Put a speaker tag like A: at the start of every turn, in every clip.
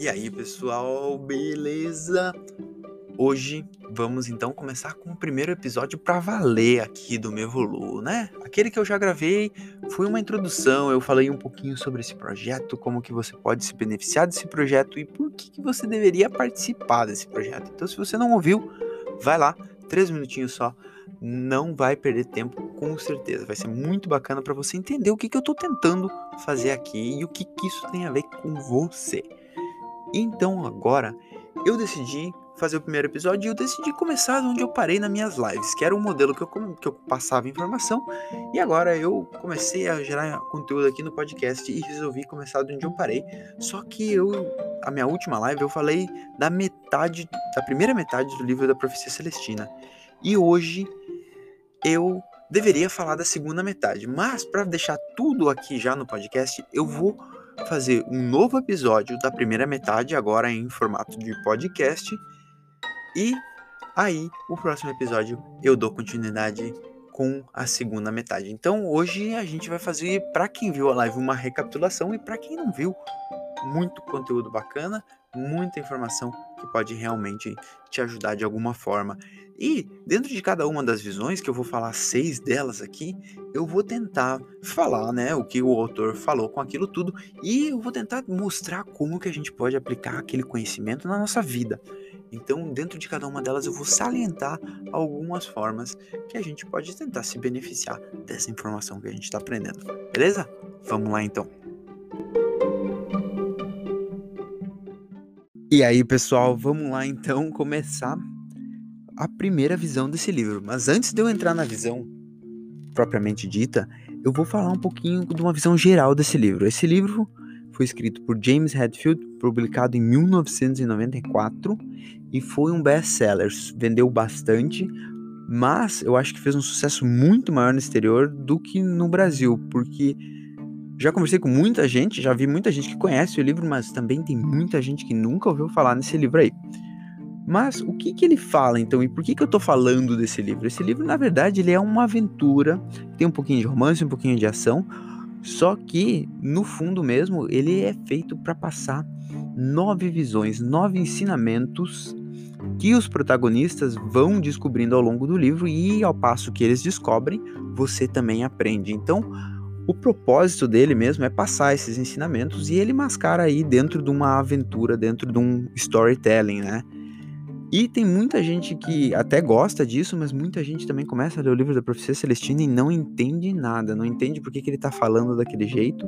A: E aí, pessoal, beleza? Hoje vamos então começar com o primeiro episódio para valer aqui do Mevolu, né? Aquele que eu já gravei foi uma introdução, eu falei um pouquinho sobre esse projeto, como que você pode se beneficiar desse projeto e por que, que você deveria participar desse projeto. Então, se você não ouviu, vai lá, três minutinhos só, não vai perder tempo com certeza. Vai ser muito bacana para você entender o que, que eu estou tentando fazer aqui e o que, que isso tem a ver com você. Então agora eu decidi fazer o primeiro episódio e eu decidi começar onde eu parei nas minhas lives, que era um modelo que eu, que eu passava informação, e agora eu comecei a gerar conteúdo aqui no podcast e resolvi começar de onde eu parei. Só que eu, a minha última live, eu falei da metade, da primeira metade do livro da Profecia Celestina. E hoje eu deveria falar da segunda metade, mas para deixar tudo aqui já no podcast, eu vou fazer um novo episódio da primeira metade, agora em formato de podcast. E aí, o próximo episódio eu dou continuidade com a segunda metade. Então, hoje a gente vai fazer, para quem viu a live, uma recapitulação e para quem não viu, muito conteúdo bacana, muita informação que pode realmente te ajudar de alguma forma. E dentro de cada uma das visões, que eu vou falar seis delas aqui, eu vou tentar falar, né, o que o autor falou com aquilo tudo e eu vou tentar mostrar como que a gente pode aplicar aquele conhecimento na nossa vida. Então, dentro de cada uma delas, eu vou salientar algumas formas que a gente pode tentar se beneficiar dessa informação que a gente está aprendendo. Beleza? Vamos lá então. E aí, pessoal, vamos lá então começar a primeira visão desse livro. Mas antes de eu entrar na visão propriamente dita, eu vou falar um pouquinho de uma visão geral desse livro. Esse livro foi escrito por James Hetfield, publicado em 1994 e foi um best-seller. Vendeu bastante, mas eu acho que fez um sucesso muito maior no exterior do que no Brasil, porque já conversei com muita gente, já vi muita gente que conhece o livro, mas também tem muita gente que nunca ouviu falar nesse livro aí. Mas o que, que ele fala então e por que, que eu estou falando desse livro? Esse livro, na verdade, ele é uma aventura, tem um pouquinho de romance, um pouquinho de ação, só que no fundo mesmo ele é feito para passar nove visões, nove ensinamentos que os protagonistas vão descobrindo ao longo do livro e ao passo que eles descobrem, você também aprende. Então, o propósito dele mesmo é passar esses ensinamentos e ele mascara aí dentro de uma aventura, dentro de um storytelling, né? E tem muita gente que até gosta disso, mas muita gente também começa a ler o livro da Profecia Celestina e não entende nada, não entende por que, que ele está falando daquele jeito.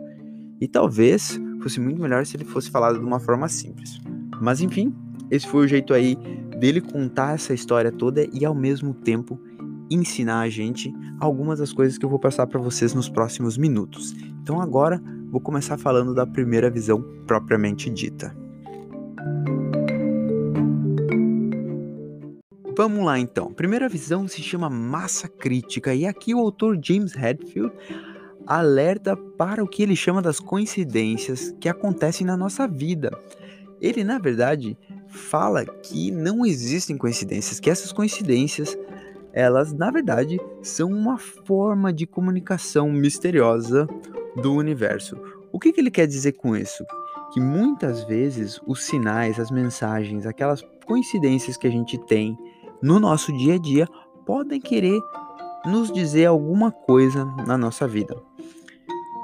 A: E talvez fosse muito melhor se ele fosse falado de uma forma simples. Mas enfim, esse foi o jeito aí dele contar essa história toda e ao mesmo tempo ensinar a gente algumas das coisas que eu vou passar para vocês nos próximos minutos. Então agora vou começar falando da primeira visão propriamente dita. Vamos lá então. Primeira visão se chama massa crítica e aqui o autor James Hadfield alerta para o que ele chama das coincidências que acontecem na nossa vida. Ele, na verdade, fala que não existem coincidências, que essas coincidências, elas, na verdade, são uma forma de comunicação misteriosa do universo. O que, que ele quer dizer com isso? Que muitas vezes os sinais, as mensagens, aquelas coincidências que a gente tem no nosso dia a dia podem querer nos dizer alguma coisa na nossa vida.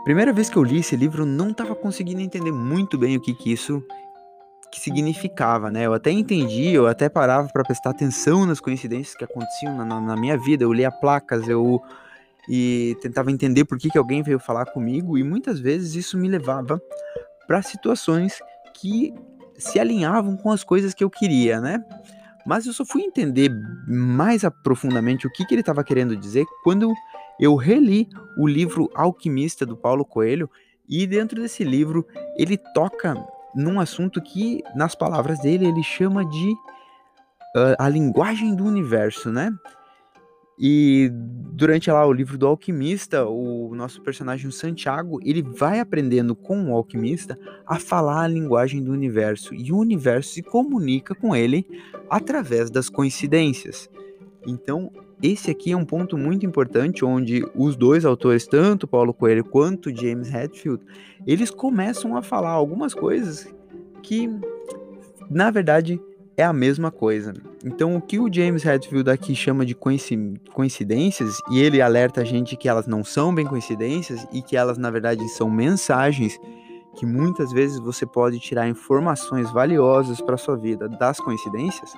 A: Primeira vez que eu li esse livro, não estava conseguindo entender muito bem o que, que isso que significava, né? Eu até entendi, eu até parava para prestar atenção nas coincidências que aconteciam na, na, minha vida. Eu lia placas, eu e tentava entender por que, que alguém veio falar comigo e muitas vezes isso me levava para situações que se alinhavam com as coisas que eu queria, né? Mas eu só fui entender mais aprofundamente o que, que ele estava querendo dizer quando eu reli o livro Alquimista do Paulo Coelho e dentro desse livro ele toca num assunto que, nas palavras dele, ele chama de uh, a linguagem do universo, né? E durante lá o livro do alquimista, o nosso personagem Santiago, ele vai aprendendo com o alquimista a falar a linguagem do universo e o universo se comunica com ele através das coincidências. Então, esse aqui é um ponto muito importante onde os dois autores, tanto Paulo Coelho quanto James Hetfield, eles começam a falar algumas coisas que na verdade é a mesma coisa. Então, o que o James Hetfield aqui chama de coincidências, e ele alerta a gente que elas não são bem coincidências e que elas, na verdade, são mensagens que muitas vezes você pode tirar informações valiosas para sua vida das coincidências.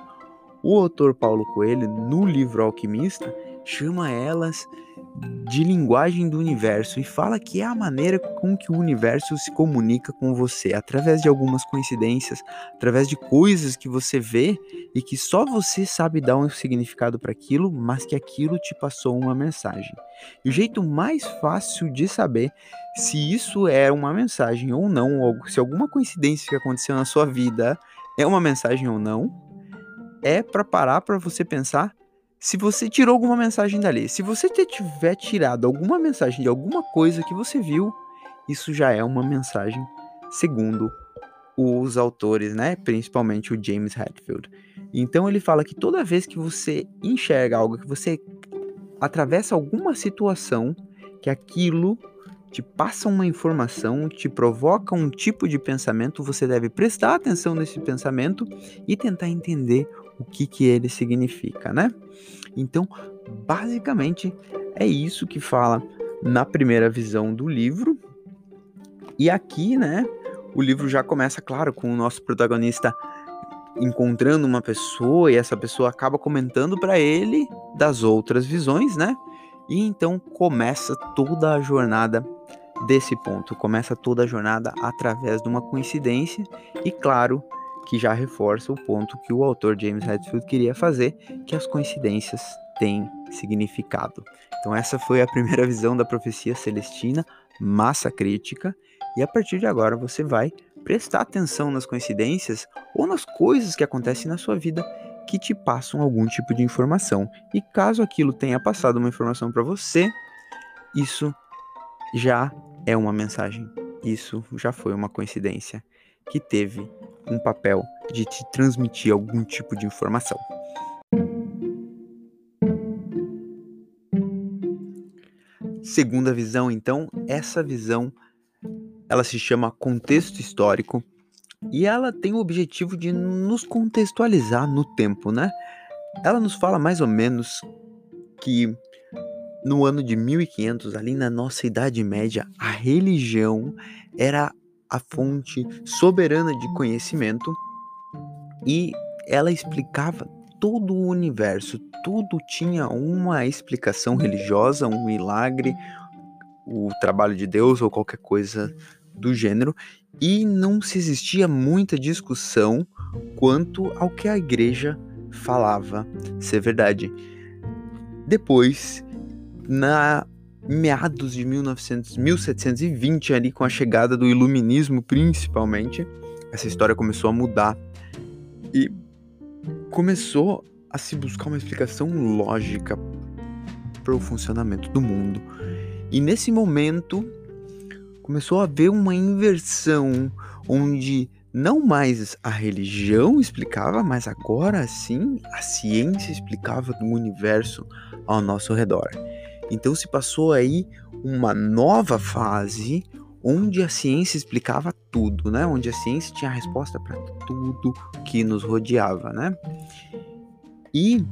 A: O autor Paulo Coelho, no livro Alquimista, chama elas de linguagem do universo e fala que é a maneira com que o universo se comunica com você, através de algumas coincidências, através de coisas que você vê e que só você sabe dar um significado para aquilo, mas que aquilo te passou uma mensagem. E o jeito mais fácil de saber se isso é uma mensagem ou não, ou se alguma coincidência que aconteceu na sua vida é uma mensagem ou não, é para parar para você pensar se você tirou alguma mensagem dali, se você tiver tirado alguma mensagem de alguma coisa que você viu, isso já é uma mensagem, segundo os autores, né? Principalmente o James Hetfield. Então ele fala que toda vez que você enxerga algo, que você atravessa alguma situação, que aquilo te passa uma informação, te provoca um tipo de pensamento, você deve prestar atenção nesse pensamento e tentar entender o que, que ele significa, né? Então, basicamente, é isso que fala na primeira visão do livro. E aqui, né, o livro já começa, claro, com o nosso protagonista encontrando uma pessoa e essa pessoa acaba comentando para ele das outras visões, né? E então começa toda a jornada desse ponto, começa toda a jornada através de uma coincidência e claro, que já reforça o ponto que o autor James Hetfield queria fazer, que as coincidências têm significado. Então essa foi a primeira visão da profecia celestina, massa crítica, e a partir de agora você vai prestar atenção nas coincidências ou nas coisas que acontecem na sua vida que te passam algum tipo de informação. E caso aquilo tenha passado uma informação para você, isso já é uma mensagem. Isso já foi uma coincidência que teve um papel de te transmitir algum tipo de informação. Segunda visão, então, essa visão ela se chama contexto histórico e ela tem o objetivo de nos contextualizar no tempo, né? Ela nos fala mais ou menos que no ano de 1500, ali na nossa Idade Média, a religião era a fonte soberana de conhecimento e ela explicava todo o universo, tudo tinha uma explicação religiosa, um milagre, o trabalho de Deus ou qualquer coisa do gênero, e não se existia muita discussão quanto ao que a igreja falava ser verdade. Depois, na meados de 1900, 1720, ali com a chegada do iluminismo, principalmente, essa história começou a mudar e começou a se buscar uma explicação lógica para o funcionamento do mundo. E nesse momento começou a haver uma inversão onde não mais a religião explicava, mas agora sim a ciência explicava o universo ao nosso redor. Então se passou aí uma nova fase onde a ciência explicava tudo, né? Onde a ciência tinha a resposta para tudo que nos rodeava, né? E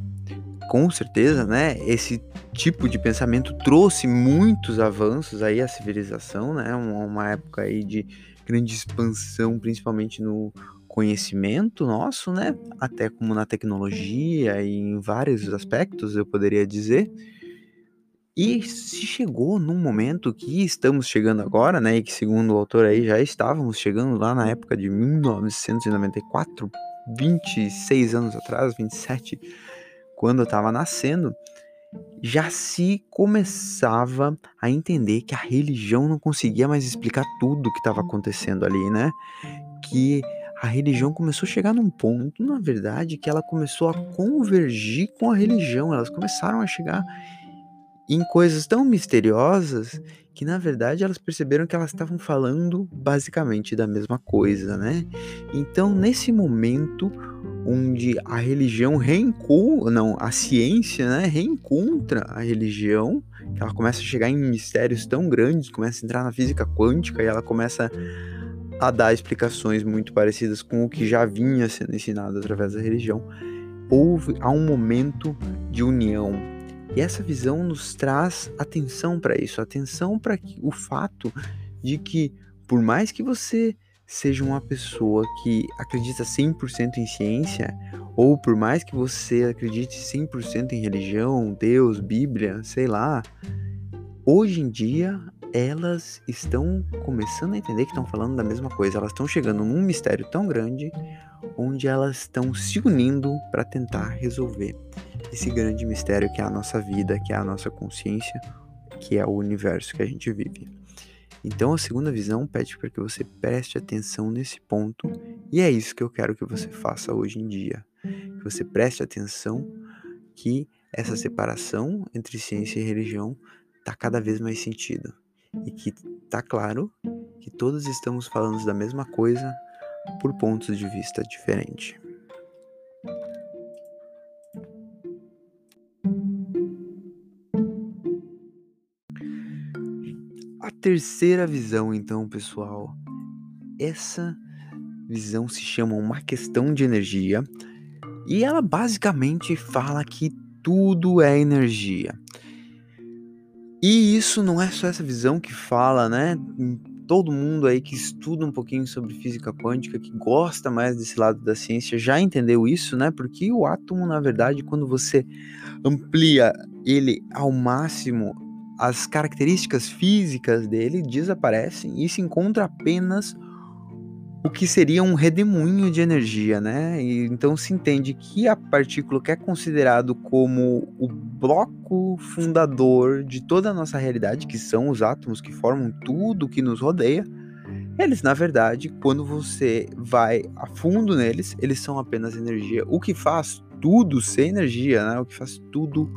A: com certeza, né, esse tipo de pensamento trouxe muitos avanços aí à civilização, né? Uma, época aí de grande expansão, principalmente no conhecimento nosso, né? Até como na tecnologia e em vários aspectos, eu poderia dizer. E se chegou num momento que estamos chegando agora, né, e que segundo o autor aí já estávamos chegando lá na época de 1994, 26 anos atrás, 27, quando eu estava nascendo, já se começava a entender que a religião não conseguia mais explicar tudo o que estava acontecendo ali, né? Que a religião começou a chegar num ponto, na verdade, que ela começou a convergir com a religião. Elas começaram a chegar em coisas tão misteriosas que na verdade elas perceberam que elas estavam falando basicamente da mesma coisa, né? Então, nesse momento onde a religião reencontra, não, a ciência, né, reencontra a religião, ela começa a chegar em mistérios tão grandes, começa a entrar na física quântica e ela começa a dar explicações muito parecidas com o que já vinha sendo ensinado através da religião, houve há um momento de união. E essa visão nos traz atenção para isso, atenção para o fato de que por mais que você seja uma pessoa que acredita 100% em ciência, ou por mais que você acredite 100% em religião, Deus, Bíblia, sei lá, hoje em dia elas estão começando a entender que estão falando da mesma coisa. Elas estão chegando num mistério tão grande onde elas estão se unindo para tentar resolver esse grande mistério que é a nossa vida, que é a nossa consciência, que é o universo que a gente vive. Então a segunda visão pede para que você preste atenção nesse ponto, e é isso que eu quero que você faça hoje em dia. Que você preste atenção que essa separação entre ciência e religião está cada vez mais sentido e que tá claro que todos estamos falando da mesma coisa por pontos de vista diferentes. A terceira visão, então, pessoal, essa visão se chama uma questão de energia e ela basicamente fala que tudo é energia. E isso não é só essa visão que fala, né? Todo mundo aí que estuda um pouquinho sobre física quântica, que gosta mais desse lado da ciência, já entendeu isso, né? Porque o átomo, na verdade, quando você amplia ele ao máximo, as características físicas dele desaparecem e se encontra apenas o que seria um redemoinho de energia, né? E, então se entende que a partícula que é considerado como o bloco fundador de toda a nossa realidade, que são os átomos que formam tudo que nos rodeia, eles na verdade, quando você vai a fundo neles, eles são apenas energia. O que faz tudo ser energia, né? O que faz tudo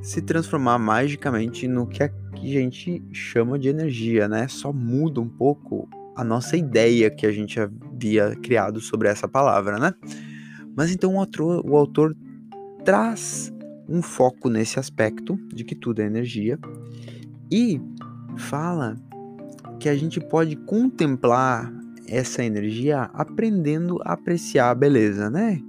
A: se transformar magicamente no que a gente chama de energia, né? Só muda um pouco a nossa ideia que a gente havia criado sobre essa palavra, né? Mas então o autor, o autor traz um foco nesse aspecto de que tudo é energia e fala que a gente pode contemplar essa energia aprendendo a apreciar a beleza, né?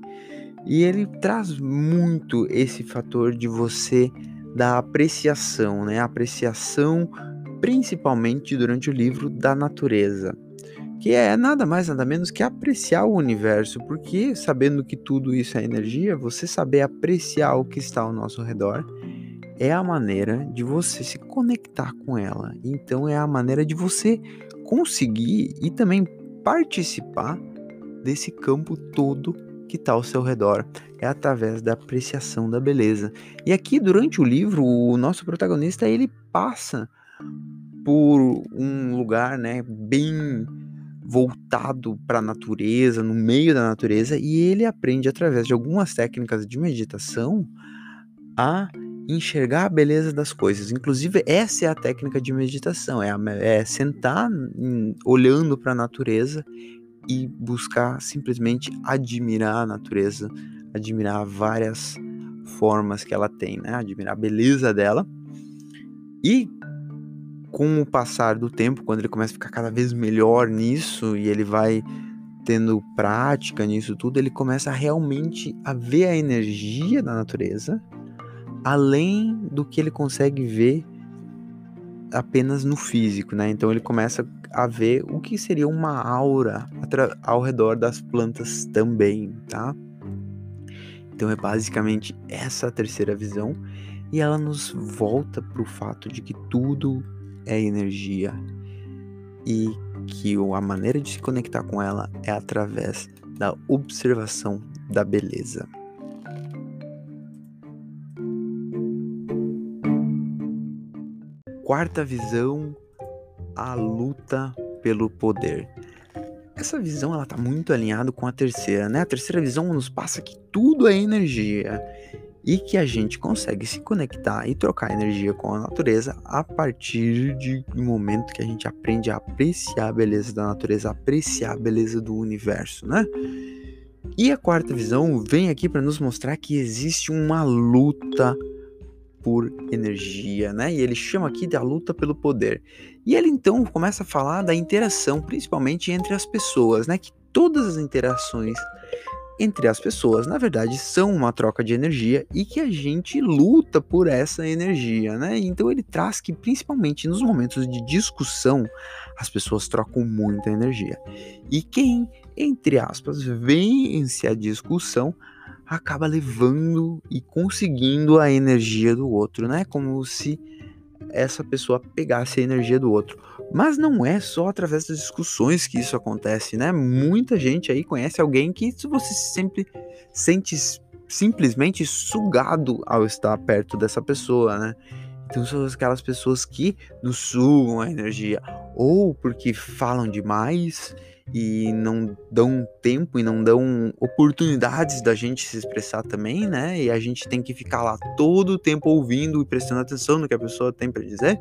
A: E ele traz muito esse fator de você da apreciação, né? A apreciação principalmente durante o livro da natureza, que é nada mais nada menos que apreciar o universo, porque sabendo que tudo isso é energia, você saber apreciar o que está ao nosso redor é a maneira de você se conectar com ela. Então é a maneira de você conseguir e também participar desse campo todo que está ao seu redor. É através da apreciação da beleza. E aqui durante o livro, o nosso protagonista ele passa por um lugar, né, bem voltado para a natureza, no meio da natureza, e ele aprende através de algumas técnicas de meditação a enxergar a beleza das coisas. Inclusive, essa é a técnica de meditação, é, a, é sentar em, olhando para a natureza e buscar simplesmente admirar a natureza, admirar várias formas que ela tem, né? Admirar a beleza dela. E com o passar do tempo, quando ele começa a ficar cada vez melhor nisso e ele vai tendo prática nisso tudo, ele começa realmente a ver a energia da natureza além do que ele consegue ver apenas no físico, né? Então ele começa a ver o que seria uma aura ao redor das plantas também, tá? Então é basicamente essa a terceira visão e ela nos volta para o fato de que tudo é energia e que a maneira de se conectar com ela é através da observação da beleza. Quarta visão, a luta pelo poder. Essa visão ela está muito alinhada com a terceira, né? A terceira visão nos passa que tudo é energia e que a gente consegue se conectar e trocar energia com a natureza a partir de um momento que a gente aprende a apreciar a beleza da natureza, apreciar a beleza do universo, né? E a quarta visão vem aqui para nos mostrar que existe uma luta por energia, né? E ele chama aqui da luta pelo poder. E ele então começa a falar da interação, principalmente entre as pessoas, né? Que todas as interações entre as pessoas, na verdade, são uma troca de energia e que a gente luta por essa energia, né? Então ele traz que principalmente nos momentos de discussão, as pessoas trocam muita energia. E quem, entre aspas, vence a discussão acaba levando e conseguindo a energia do outro, né? Como se essa pessoa pegasse a energia do outro. Mas não é só através das discussões que isso acontece, né? Muita gente aí conhece alguém que você sempre sente simplesmente sugado ao estar perto dessa pessoa, né? Então são aquelas pessoas que nos sugam a energia, ou porque falam demais e não dão tempo e não dão oportunidades da gente se expressar também, né? E a gente tem que ficar lá todo o tempo ouvindo e prestando atenção no que a pessoa tem para dizer.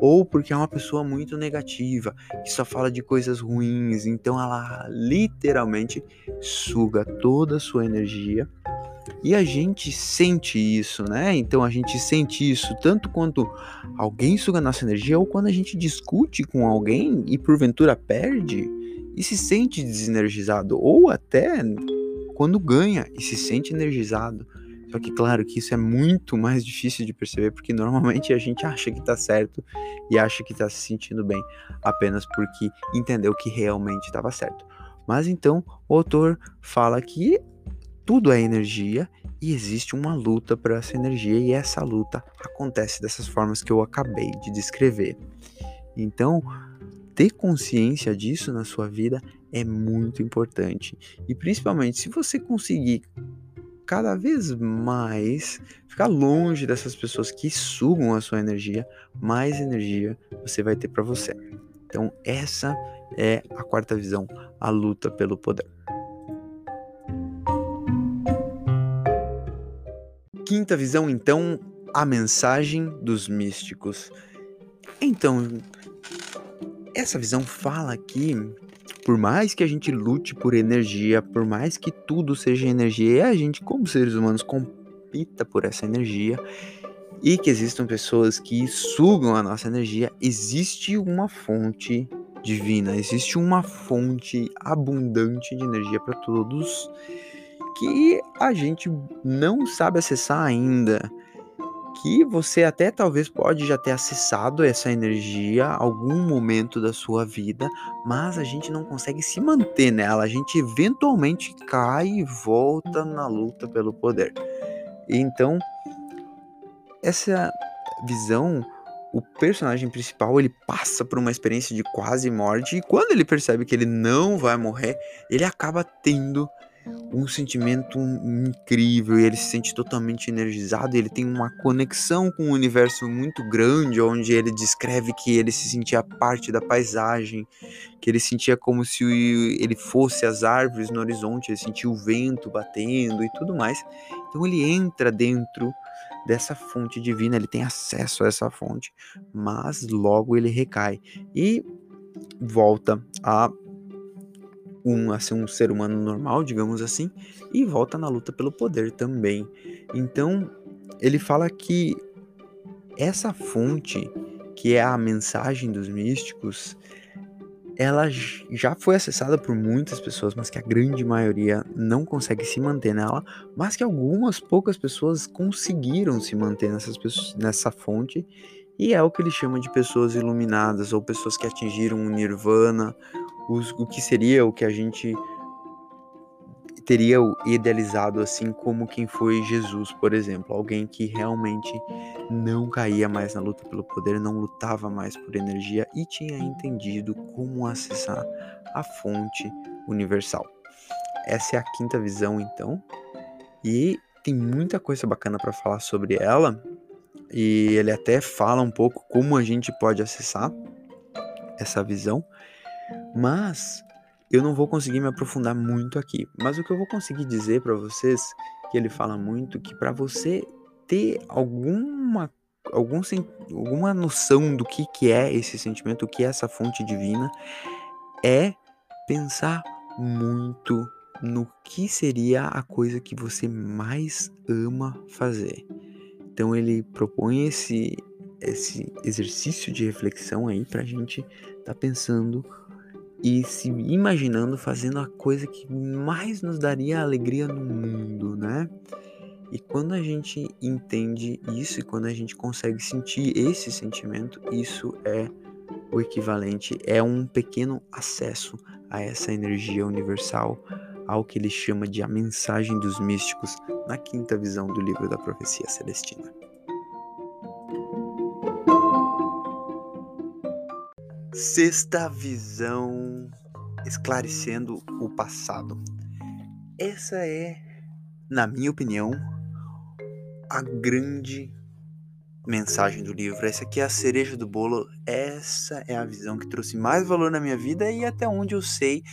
A: Ou porque é uma pessoa muito negativa, que só fala de coisas ruins, então ela literalmente suga toda a sua energia e a gente sente isso, né? Então a gente sente isso tanto quando alguém suga nossa energia ou quando a gente discute com alguém e porventura perde e se sente desenergizado, ou até quando ganha e se sente energizado. Só que, claro, que isso é muito mais difícil de perceber, porque normalmente a gente acha que tá certo e acha que tá se sentindo bem apenas porque entendeu que realmente estava certo. Mas então o autor fala que tudo é energia e existe uma luta por essa energia, e essa luta acontece dessas formas que eu acabei de descrever. Então, ter consciência disso na sua vida é muito importante. E principalmente se você conseguir cada vez mais ficar longe dessas pessoas que sugam a sua energia, mais energia você vai ter para você. Então, essa é a quarta visão, a luta pelo poder. Quinta visão, então, a mensagem dos místicos. Então, essa visão fala que, por mais que a gente lute por energia, por mais que tudo seja energia, e a gente, como seres humanos, compita por essa energia, e que existam pessoas que sugam a nossa energia, existe uma fonte divina, existe uma fonte abundante de energia para todos que a gente não sabe acessar ainda que você até talvez pode já ter acessado essa energia algum momento da sua vida, mas a gente não consegue se manter nela. A gente eventualmente cai e volta na luta pelo poder. Então, essa visão, o personagem principal, ele passa por uma experiência de quase morte e quando ele percebe que ele não vai morrer, ele acaba tendo um sentimento incrível e ele se sente totalmente energizado. Ele tem uma conexão com o um universo muito grande, onde ele descreve que ele se sentia parte da paisagem, que ele sentia como se ele fosse as árvores no horizonte, ele sentia o vento batendo e tudo mais. Então ele entra dentro dessa fonte divina, ele tem acesso a essa fonte, mas logo ele recai e volta a um, a ser um ser humano normal, digamos assim, e volta na luta pelo poder também. Então, ele fala que essa fonte, que é a mensagem dos místicos, ela já foi acessada por muitas pessoas, mas que a grande maioria não consegue se manter nela, mas que algumas poucas pessoas conseguiram se manter nessas nessa fonte, e é o que ele chama de pessoas iluminadas, ou pessoas que atingiram o nirvana, os, o que seria o que a gente teria idealizado assim como quem foi Jesus, por exemplo, alguém que realmente não caía mais na luta pelo poder, não lutava mais por energia e tinha entendido como acessar a fonte universal. Essa é a quinta visão, então, e tem muita coisa bacana para falar sobre ela. E ele até fala um pouco como a gente pode acessar essa visão. Mas eu não vou conseguir me aprofundar muito aqui. Mas o que eu vou conseguir dizer para vocês, que ele fala muito, que para você ter alguma algum, alguma noção do que, que é esse sentimento, o que é essa fonte divina, é pensar muito no que seria a coisa que você mais ama fazer. Então ele propõe esse esse exercício de reflexão aí pra gente tá pensando e se imaginando fazendo a coisa que mais nos daria alegria no mundo, né? E quando a gente entende isso e quando a gente consegue sentir esse sentimento, isso é o equivalente, é um pequeno acesso a essa energia universal, ao que ele chama de a mensagem dos místicos na quinta visão do livro da profecia celestina. Sexta visão esclarecendo o passado. Essa é, na minha opinião, a grande mensagem do livro. Essa aqui é a cereja do bolo. Essa é a visão que trouxe mais valor na minha vida e até onde eu sei,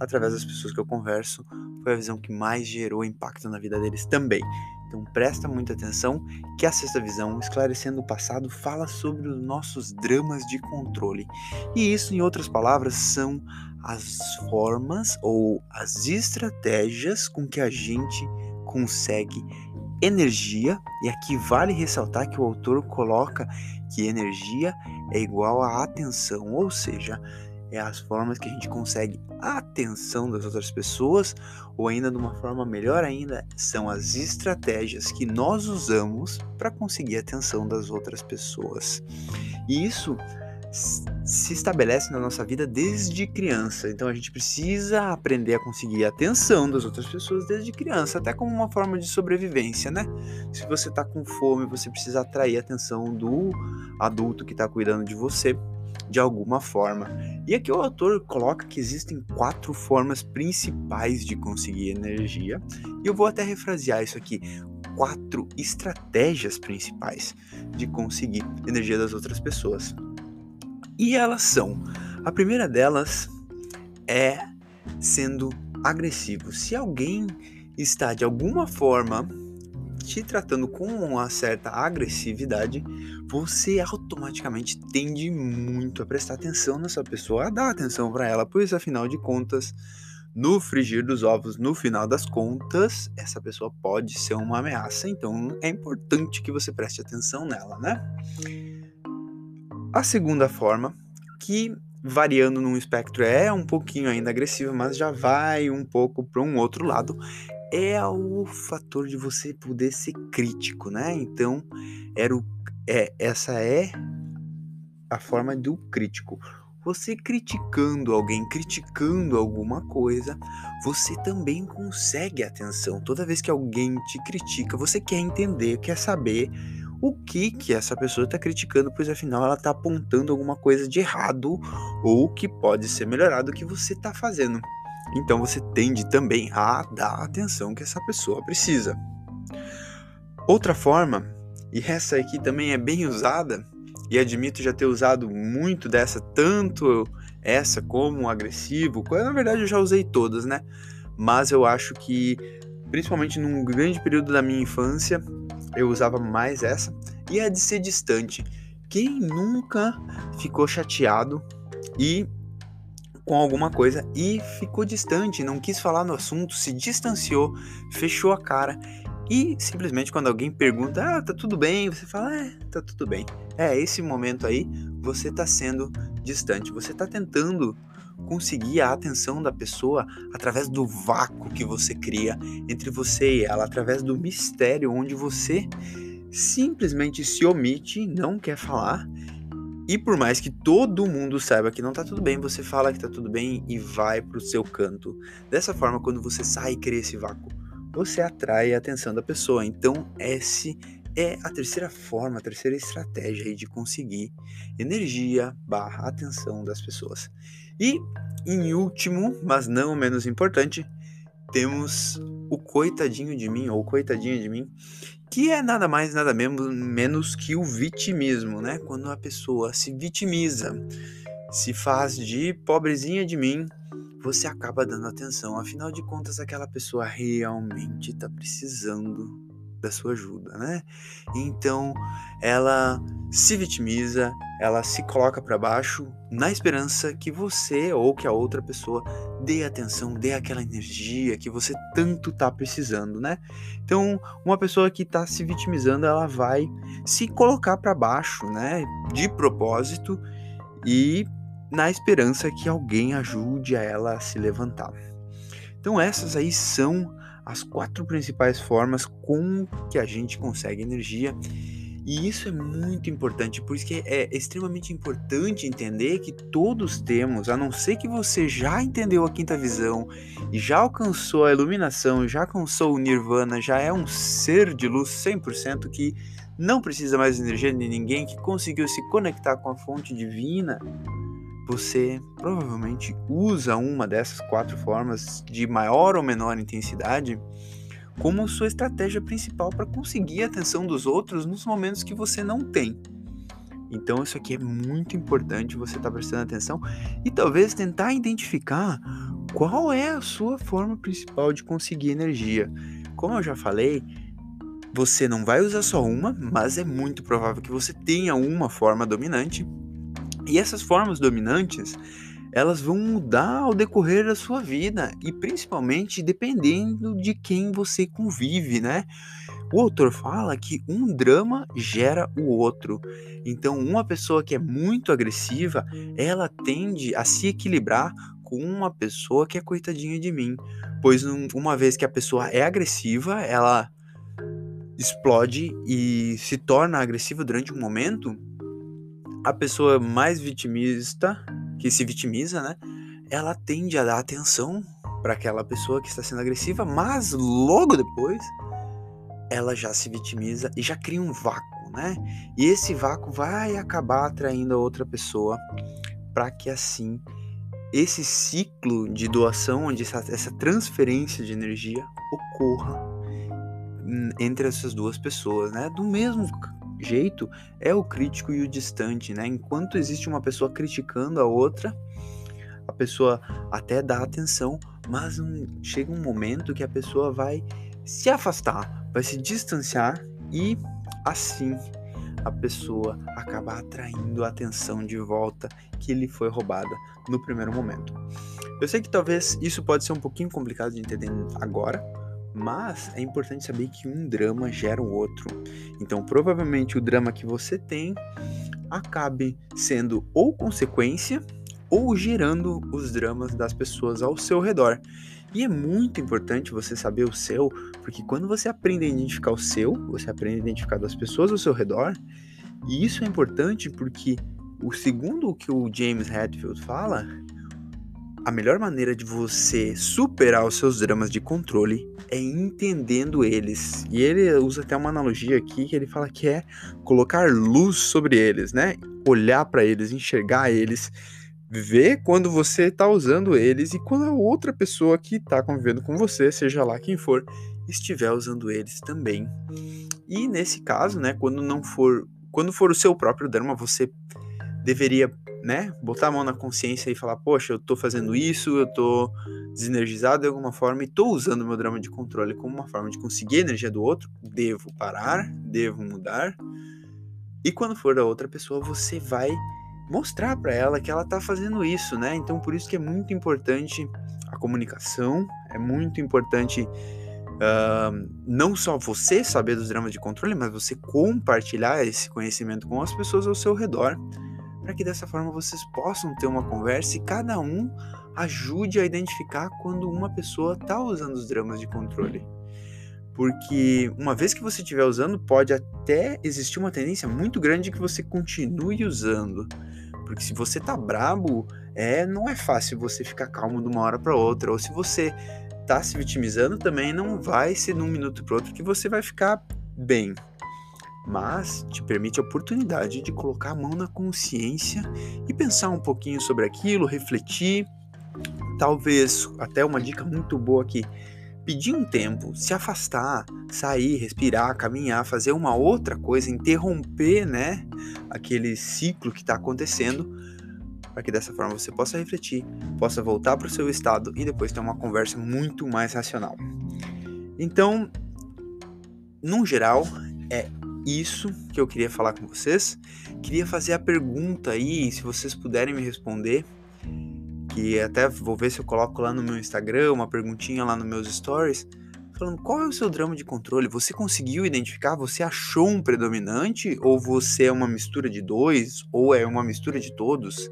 A: através das pessoas que eu converso, foi a visão que mais gerou impacto na vida deles também. Então presta muita atenção que a sexta visão, esclarecendo o passado, fala sobre os nossos dramas de controle. E isso, em outras palavras, são as formas ou as estratégias com que a gente consegue energia, e aqui vale ressaltar que o autor coloca que energia é igual a atenção, ou seja, é as formas que a gente consegue a atenção das outras pessoas, ou ainda de uma forma melhor ainda, são as estratégias que nós usamos para conseguir a atenção das outras pessoas. E isso se estabelece na nossa vida desde criança. Então a gente precisa aprender a conseguir a atenção das outras pessoas desde criança, até como uma forma de sobrevivência, né? Se você está com fome, você precisa atrair a atenção do adulto que está cuidando de você de alguma forma. E aqui o autor coloca que existem quatro formas principais de conseguir energia, e eu vou até refrasear isso aqui. Quatro estratégias principais de conseguir energia das outras pessoas. E elas são: a primeira delas é sendo agressivo. Se alguém está de alguma forma te tratando com uma certa agressividade, você automaticamente tende muito a prestar atenção nessa pessoa, a dar atenção para ela, pois afinal de contas, no frigir dos ovos, no final das contas, essa pessoa pode ser uma ameaça, então é importante que você preste atenção nela, né? A segunda forma, que variando num espectro é um pouquinho ainda agressiva, mas já vai um pouco para um outro lado, é o fator de você poder ser crítico, né? Então, era o, é, essa é a forma do crítico. Você criticando alguém, criticando alguma coisa, você também consegue atenção. Toda vez que alguém te critica, você quer entender, quer saber o que que essa pessoa está criticando, pois afinal ela está apontando alguma coisa de errado ou que pode ser melhorado que você está fazendo. Então você tende também a dar a atenção que essa pessoa precisa. Outra forma, e essa aqui também é bem usada, e admito já ter usado muito dessa, tanto essa como agressivo, na verdade eu já usei todas, né? Mas eu acho que, principalmente num grande período da minha infância, eu usava mais essa, e a de ser distante. Quem nunca ficou chateado e com alguma coisa e ficou distante, não quis falar no assunto, se distanciou, fechou a cara e simplesmente quando alguém pergunta, ah, tá tudo bem, você fala, é, tá tudo bem. É, esse momento aí você tá sendo distante, você tá tentando conseguir a atenção da pessoa através do vácuo que você cria entre você e ela, através do mistério onde você simplesmente se omite, não quer falar e por mais que todo mundo saiba que não tá tudo bem, você fala que tá tudo bem e vai pro seu canto. Dessa forma, quando você sai e cria esse vácuo, você atrai a atenção da pessoa. Então, esse é a terceira forma, a terceira estratégia de conseguir energia barra atenção das pessoas. E, em último, mas não menos importante, temos o coitadinho de mim, ou coitadinha de mim, que é nada mais, nada menos que o vitimismo, né? Quando a pessoa se vitimiza, se faz de pobrezinha de mim, você acaba dando atenção. Afinal de contas, aquela pessoa realmente está precisando da sua ajuda, né? Então, ela se vitimiza, ela se coloca para baixo na esperança que você ou que a outra pessoa dê atenção, dê aquela energia que você tanto tá precisando, né? Então, uma pessoa que tá se vitimizando, ela vai se colocar para baixo, né? De propósito e na esperança que alguém ajude a ela a se levantar. Então, essas aí são as quatro principais formas com que a gente consegue energia e isso é muito importante, por isso que é extremamente importante entender que todos temos, a não ser que você já entendeu a quinta visão já alcançou a iluminação, já alcançou o nirvana, já é um ser de luz 100% que não precisa mais de energia de ninguém, que conseguiu se conectar com a fonte divina, você provavelmente usa uma dessas quatro formas de maior ou menor intensidade como sua estratégia principal para conseguir a atenção dos outros nos momentos que você não tem. Então, isso aqui é muito importante você estar tá prestando atenção e talvez tentar identificar qual é a sua forma principal de conseguir energia. Como eu já falei, você não vai usar só uma, mas é muito provável que você tenha uma forma dominante. E essas formas dominantes, elas vão mudar ao decorrer da sua vida e principalmente dependendo de quem você convive, né? O autor fala que um drama gera o outro. Então, uma pessoa que é muito agressiva, ela tende a se equilibrar com uma pessoa que é coitadinha de mim, pois uma vez que a pessoa é agressiva, ela explode e se torna agressiva durante um momento, a pessoa mais vitimista que se vitimiza, né? Ela tende a dar atenção para aquela pessoa que está sendo agressiva, mas logo depois ela já se vitimiza e já cria um vácuo, né? E esse vácuo vai acabar atraindo a outra pessoa para que assim esse ciclo de doação, onde essa, essa transferência de energia ocorra entre essas duas pessoas, né? Do mesmo jeito é o crítico e o distante, né? Enquanto existe uma pessoa criticando a outra, a pessoa até dá atenção, mas um, chega um momento que a pessoa vai se afastar, vai se distanciar e assim a pessoa acaba atraindo a atenção de volta que lhe foi roubada no primeiro momento. Eu sei que talvez isso pode ser um pouquinho complicado de entender agora, mas é importante saber que um drama gera um outro. Então, provavelmente o drama que você tem acabe sendo ou consequência ou gerando os dramas das pessoas ao seu redor. E é muito importante você saber o seu, porque quando você aprende a identificar o seu, você aprende a identificar das pessoas ao seu redor. E isso é importante porque o segundo que o James Hetfield fala, a melhor maneira de você superar os seus dramas de controle é entendendo eles. E ele usa até uma analogia aqui que ele fala que é colocar luz sobre eles, né? Olhar para eles, enxergar eles, ver quando você está usando eles e quando a outra pessoa que está convivendo com você, seja lá quem for, estiver usando eles também. E nesse caso, né, quando não for, quando for o seu próprio drama, você deveria né, botar a mão na consciência e falar, poxa, eu tô fazendo isso, eu tô desenergizado de alguma forma e tô usando meu drama de controle como uma forma de conseguir a energia do outro, devo parar, devo mudar. E quando for da outra pessoa, você vai mostrar para ela que ela tá fazendo isso, né? Então por isso que é muito importante a comunicação, é muito importante uh, não só você saber dos dramas de controle, mas você compartilhar esse conhecimento com as pessoas ao seu redor para que dessa forma vocês possam ter uma conversa e cada um ajude a identificar quando uma pessoa está usando os dramas de controle. Porque uma vez que você estiver usando, pode até existir uma tendência muito grande que você continue usando. Porque se você tá brabo, é, não é fácil você ficar calmo de uma hora para outra. Ou se você tá se vitimizando também, não vai ser de um minuto para outro que você vai ficar bem mas te permite a oportunidade de colocar a mão na consciência e pensar um pouquinho sobre aquilo, refletir. Talvez até uma dica muito boa aqui, pedir um tempo, se afastar, sair, respirar, caminhar, fazer uma outra coisa, interromper, né, aquele ciclo que está acontecendo, para que dessa forma você possa refletir, possa voltar para o seu estado e depois ter uma conversa muito mais racional. Então, no geral, é isso que eu queria falar com vocês. Queria fazer a pergunta aí, se vocês puderem me responder, que até vou ver se eu coloco lá no meu Instagram, uma perguntinha lá nos meus stories, falando qual é o seu drama de controle? Você conseguiu identificar? Você achou um predominante? Ou você é uma mistura de dois? Ou é uma mistura de todos?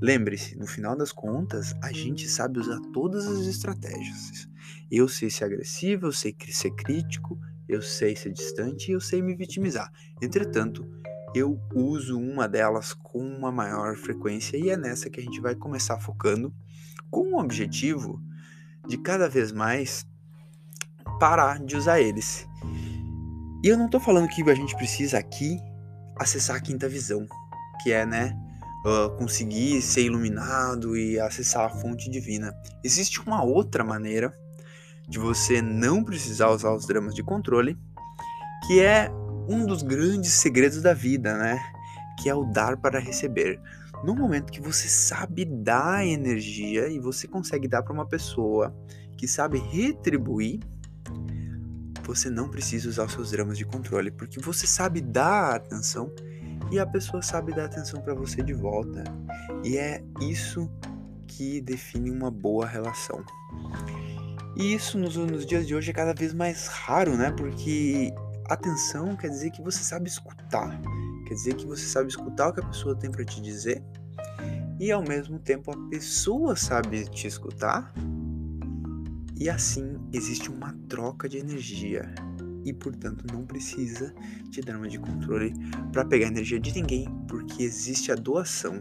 A: Lembre-se, no final das contas, a gente sabe usar todas as estratégias. Eu sei ser agressivo, eu sei ser crítico, eu sei ser distante e eu sei me vitimizar. Entretanto, eu uso uma delas com uma maior frequência e é nessa que a gente vai começar focando com o objetivo de cada vez mais parar de usar eles. E eu não tô falando que a gente precisa aqui acessar a quinta visão, que é, né, uh, conseguir ser iluminado e acessar a fonte divina. Existe uma outra maneira de você não precisar usar os dramas de controle, que é um dos grandes segredos da vida, né? Que é o dar para receber. No momento que você sabe dar energia e você consegue dar para uma pessoa que sabe retribuir, você não precisa usar os seus dramas de controle, porque você sabe dar atenção e a pessoa sabe dar atenção para você de volta. E é isso que define uma boa relação. E isso nos, nos dias de hoje é cada vez mais raro, né? Porque atenção quer dizer que você sabe escutar, quer dizer que você sabe escutar o que a pessoa tem para te dizer. E ao mesmo tempo a pessoa sabe te escutar. E assim existe uma troca de energia. E portanto não precisa de drama de controle para pegar energia de ninguém, porque existe a doação.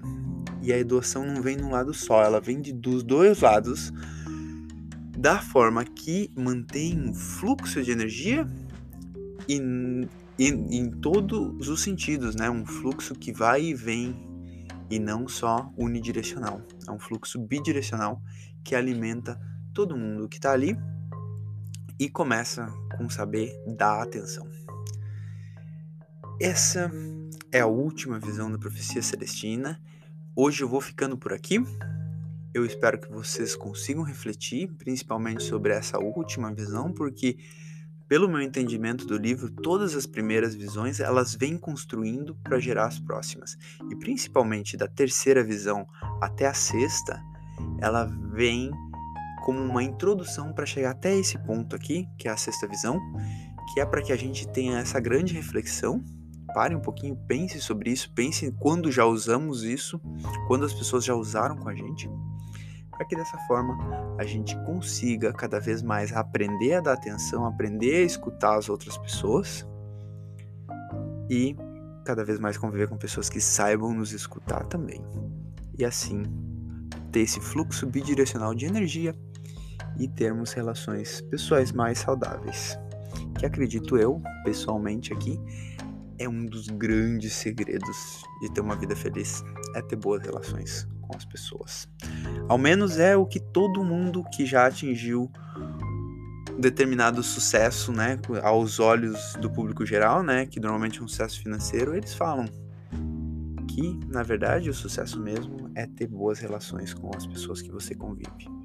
A: E a doação não vem num lado só, ela vem de, dos dois lados, da forma que mantém um fluxo de energia em, em, em todos os sentidos, né? Um fluxo que vai e vem e não só unidirecional. É um fluxo bidirecional que alimenta todo mundo que está ali e começa com saber dar atenção. Essa é a última visão da profecia celestina. Hoje eu vou ficando por aqui. Eu espero que vocês consigam refletir, principalmente sobre essa última visão, porque pelo meu entendimento do livro, todas as primeiras visões elas vêm construindo para gerar as próximas. E principalmente da terceira visão até a sexta, ela vem como uma introdução para chegar até esse ponto aqui, que é a sexta visão, que é para que a gente tenha essa grande reflexão. Pare um pouquinho, pense sobre isso, pense quando já usamos isso, quando as pessoas já usaram com a gente, para que dessa forma a gente consiga cada vez mais aprender a dar atenção, aprender a escutar as outras pessoas e cada vez mais conviver com pessoas que saibam nos escutar também. E assim ter esse fluxo bidirecional de energia e termos relações pessoais mais saudáveis. Que acredito eu, pessoalmente aqui, é um dos grandes segredos de ter uma vida feliz, é ter boas relações com as pessoas. Ao menos é o que todo mundo que já atingiu determinado sucesso, né, aos olhos do público geral, né, que normalmente é um sucesso financeiro, eles falam que, na verdade, o sucesso mesmo é ter boas relações com as pessoas que você convive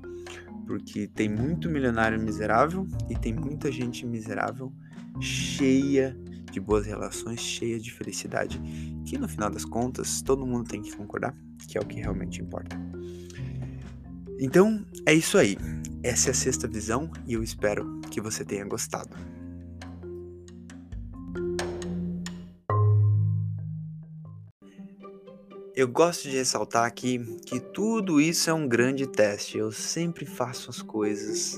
A: porque tem muito milionário miserável e tem muita gente miserável cheia de boas relações, cheia de felicidade, que no final das contas todo mundo tem que concordar que é o que realmente importa. Então é isso aí. Essa é a sexta visão e eu espero que você tenha gostado. Eu gosto de ressaltar aqui que tudo isso é um grande teste. Eu sempre faço as coisas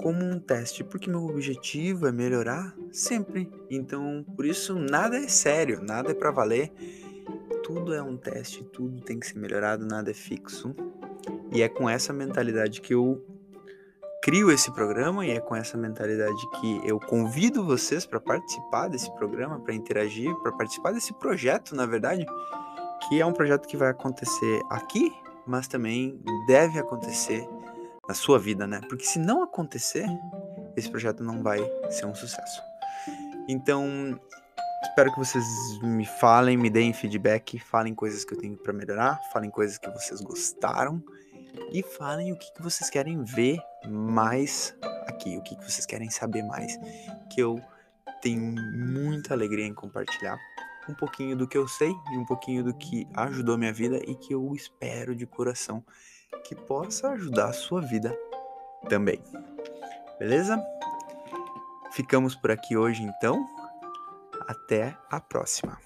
A: como um teste, porque meu objetivo é melhorar sempre. Então, por isso nada é sério, nada é para valer. Tudo é um teste, tudo tem que ser melhorado, nada é fixo. E é com essa mentalidade que eu crio esse programa e é com essa mentalidade que eu convido vocês para participar desse programa, para interagir, para participar desse projeto, na verdade que é um projeto que vai acontecer aqui, mas também deve acontecer na sua vida, né? Porque se não acontecer, esse projeto não vai ser um sucesso. Então, espero que vocês me falem, me deem feedback, falem coisas que eu tenho para melhorar, falem coisas que vocês gostaram e falem o que, que vocês querem ver mais aqui, o que, que vocês querem saber mais, que eu tenho muita alegria em compartilhar um pouquinho do que eu sei e um pouquinho do que ajudou minha vida e que eu espero de coração que possa ajudar a sua vida também. Beleza? Ficamos por aqui hoje então. Até a próxima.